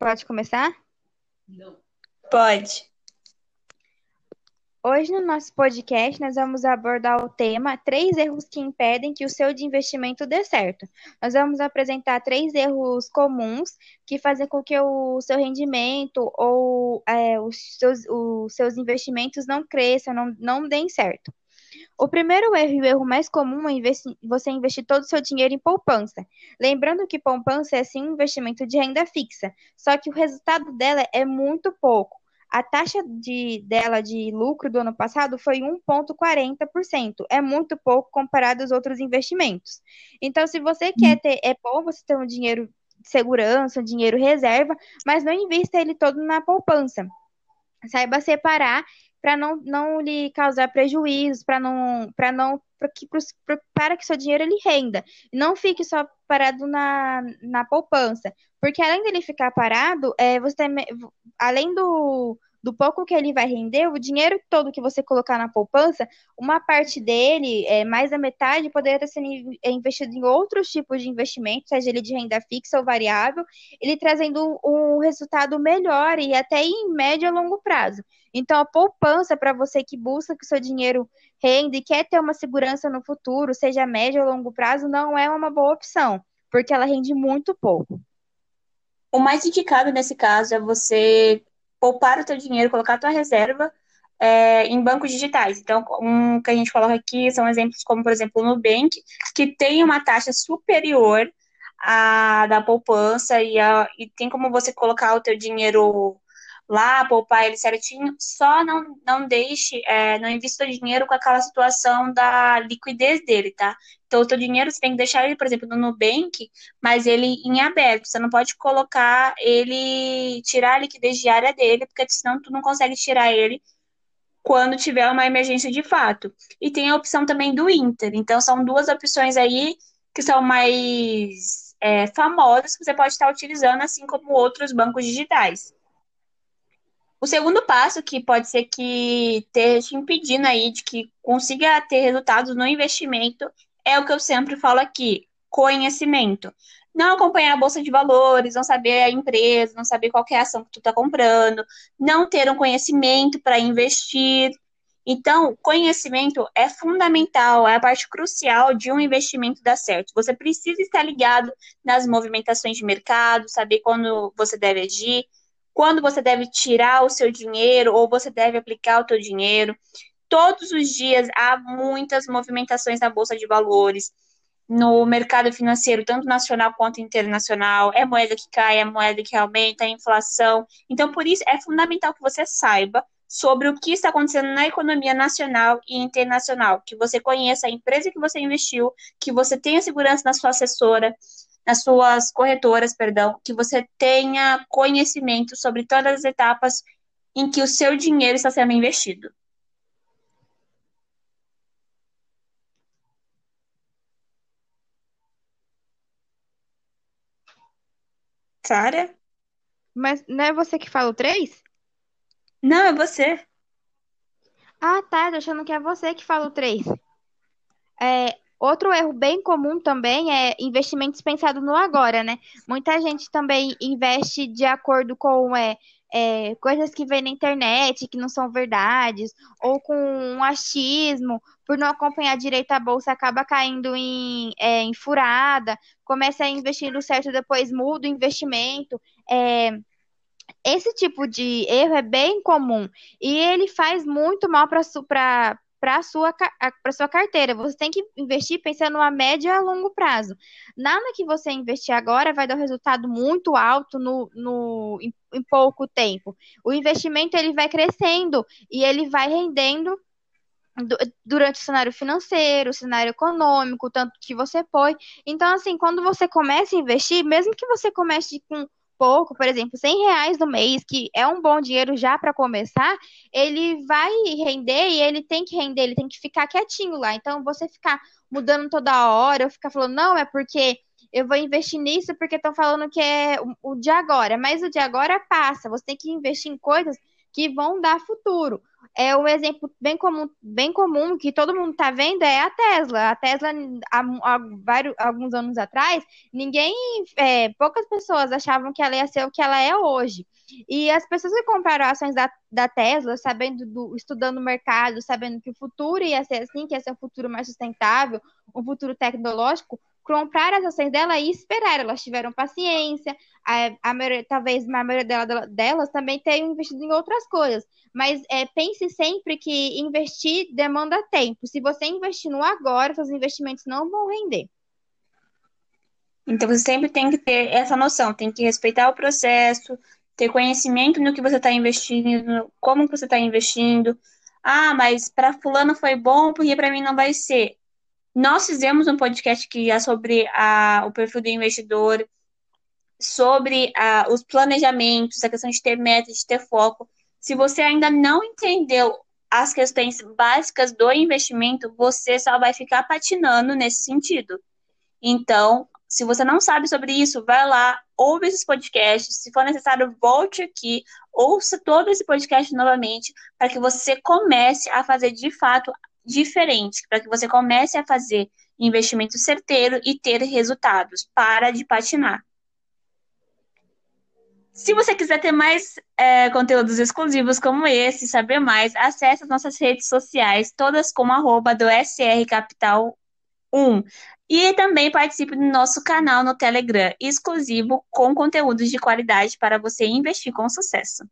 Pode começar? Pode. Hoje no nosso podcast nós vamos abordar o tema três erros que impedem que o seu de investimento dê certo. Nós vamos apresentar três erros comuns que fazem com que o seu rendimento ou é, os, seus, os seus investimentos não cresçam, não, não deem certo. O primeiro erro e o erro mais comum é investi você investir todo o seu dinheiro em poupança. Lembrando que poupança é sim um investimento de renda fixa, só que o resultado dela é muito pouco. A taxa de, dela de lucro do ano passado foi 1,40%. É muito pouco comparado aos outros investimentos. Então, se você quer ter, é bom você ter um dinheiro de segurança, um dinheiro reserva, mas não invista ele todo na poupança. Saiba separar para não, não lhe causar prejuízos, para não, para não para que, para que seu dinheiro ele renda. Não fique só parado na, na poupança. Porque além dele ficar parado, é, você além do, do pouco que ele vai render, o dinheiro todo que você colocar na poupança, uma parte dele, é, mais da metade, poderia ter sido investido em outros tipos de investimentos, seja ele de renda fixa ou variável, ele trazendo um resultado melhor e até em médio a longo prazo. Então, a poupança para você que busca que o seu dinheiro renda e quer ter uma segurança no futuro, seja médio ou longo prazo, não é uma boa opção, porque ela rende muito pouco. O mais indicado nesse caso é você poupar o teu dinheiro, colocar a tua reserva é, em bancos digitais. Então, um que a gente coloca aqui são exemplos como, por exemplo, o Nubank, que tem uma taxa superior à da poupança e, a, e tem como você colocar o teu dinheiro lá, poupar ele certinho, só não, não deixe, é, não invista o dinheiro com aquela situação da liquidez dele, tá? Então, o teu dinheiro você tem que deixar ele, por exemplo, no Nubank, mas ele em aberto. Você não pode colocar ele, tirar a liquidez diária dele, porque senão tu não consegue tirar ele quando tiver uma emergência de fato. E tem a opção também do Inter. Então, são duas opções aí que são mais é, famosas que você pode estar utilizando, assim como outros bancos digitais. O segundo passo, que pode ser que esteja impedindo aí de que consiga ter resultados no investimento, é o que eu sempre falo aqui: conhecimento. Não acompanhar a bolsa de valores, não saber a empresa, não saber qual é a ação que tu está comprando, não ter um conhecimento para investir. Então, conhecimento é fundamental, é a parte crucial de um investimento dar certo. Você precisa estar ligado nas movimentações de mercado, saber quando você deve agir, quando você deve tirar o seu dinheiro ou você deve aplicar o seu dinheiro. Todos os dias há muitas movimentações na bolsa de valores, no mercado financeiro, tanto nacional quanto internacional. É moeda que cai, é moeda que aumenta, é inflação. Então, por isso, é fundamental que você saiba sobre o que está acontecendo na economia nacional e internacional, que você conheça a empresa que você investiu, que você tenha segurança na sua assessora, nas suas corretoras, perdão, que você tenha conhecimento sobre todas as etapas em que o seu dinheiro está sendo investido. Sara? Mas não é você que fala o 3? Não, é você. Ah, tá. Tô achando que é você que fala o 3. É, Outro erro bem comum também é investimento dispensado no agora, né? Muita gente também investe de acordo com é, é, coisas que vem na internet, que não são verdades, ou com um achismo, por não acompanhar direito a bolsa, acaba caindo em, é, em furada, começa a investir no certo, depois muda o investimento. É, esse tipo de erro é bem comum e ele faz muito mal para para sua, para sua carteira. Você tem que investir pensando a médio e a longo prazo. Nada que você investir agora vai dar um resultado muito alto no, no, em, em pouco tempo. O investimento ele vai crescendo e ele vai rendendo durante o cenário financeiro, o cenário econômico, tanto que você põe. Então, assim, quando você começa a investir, mesmo que você comece com pouco, por exemplo, 100 reais no mês, que é um bom dinheiro já para começar, ele vai render e ele tem que render, ele tem que ficar quietinho lá. Então, você ficar mudando toda hora, ou ficar falando, não, é porque eu vou investir nisso porque estão falando que é o de agora, mas o de agora passa. Você tem que investir em coisas que vão dar futuro. É um exemplo bem comum, bem comum que todo mundo está vendo é a Tesla. A Tesla, há, há vários, alguns anos atrás, ninguém, é, poucas pessoas achavam que ela ia ser o que ela é hoje. E as pessoas que compraram ações da, da Tesla, sabendo do, estudando o mercado, sabendo que o futuro ia ser assim, que ia ser um futuro mais sustentável, um futuro tecnológico, comprar as ações dela e esperar. Elas tiveram paciência, a, a maioria, talvez a maioria dela, delas também tenham investido em outras coisas. Mas é, pense sempre que investir demanda tempo. Se você investir no agora, seus investimentos não vão render. Então você sempre tem que ter essa noção, tem que respeitar o processo, ter conhecimento no que você está investindo, como você está investindo. Ah, mas para fulano foi bom, porque para mim não vai ser. Nós fizemos um podcast que é sobre a, o perfil do investidor, sobre a, os planejamentos, a questão de ter meta, de ter foco. Se você ainda não entendeu as questões básicas do investimento, você só vai ficar patinando nesse sentido. Então, se você não sabe sobre isso, vai lá, ouve esses podcasts. Se for necessário, volte aqui, ouça todo esse podcast novamente, para que você comece a fazer de fato diferente, para que você comece a fazer investimento certeiro e ter resultados. Para de patinar. Se você quiser ter mais é, conteúdos exclusivos como esse, saber mais, acesse as nossas redes sociais, todas como arroba do SR Capital 1. E também participe do nosso canal no Telegram, exclusivo com conteúdos de qualidade para você investir com sucesso.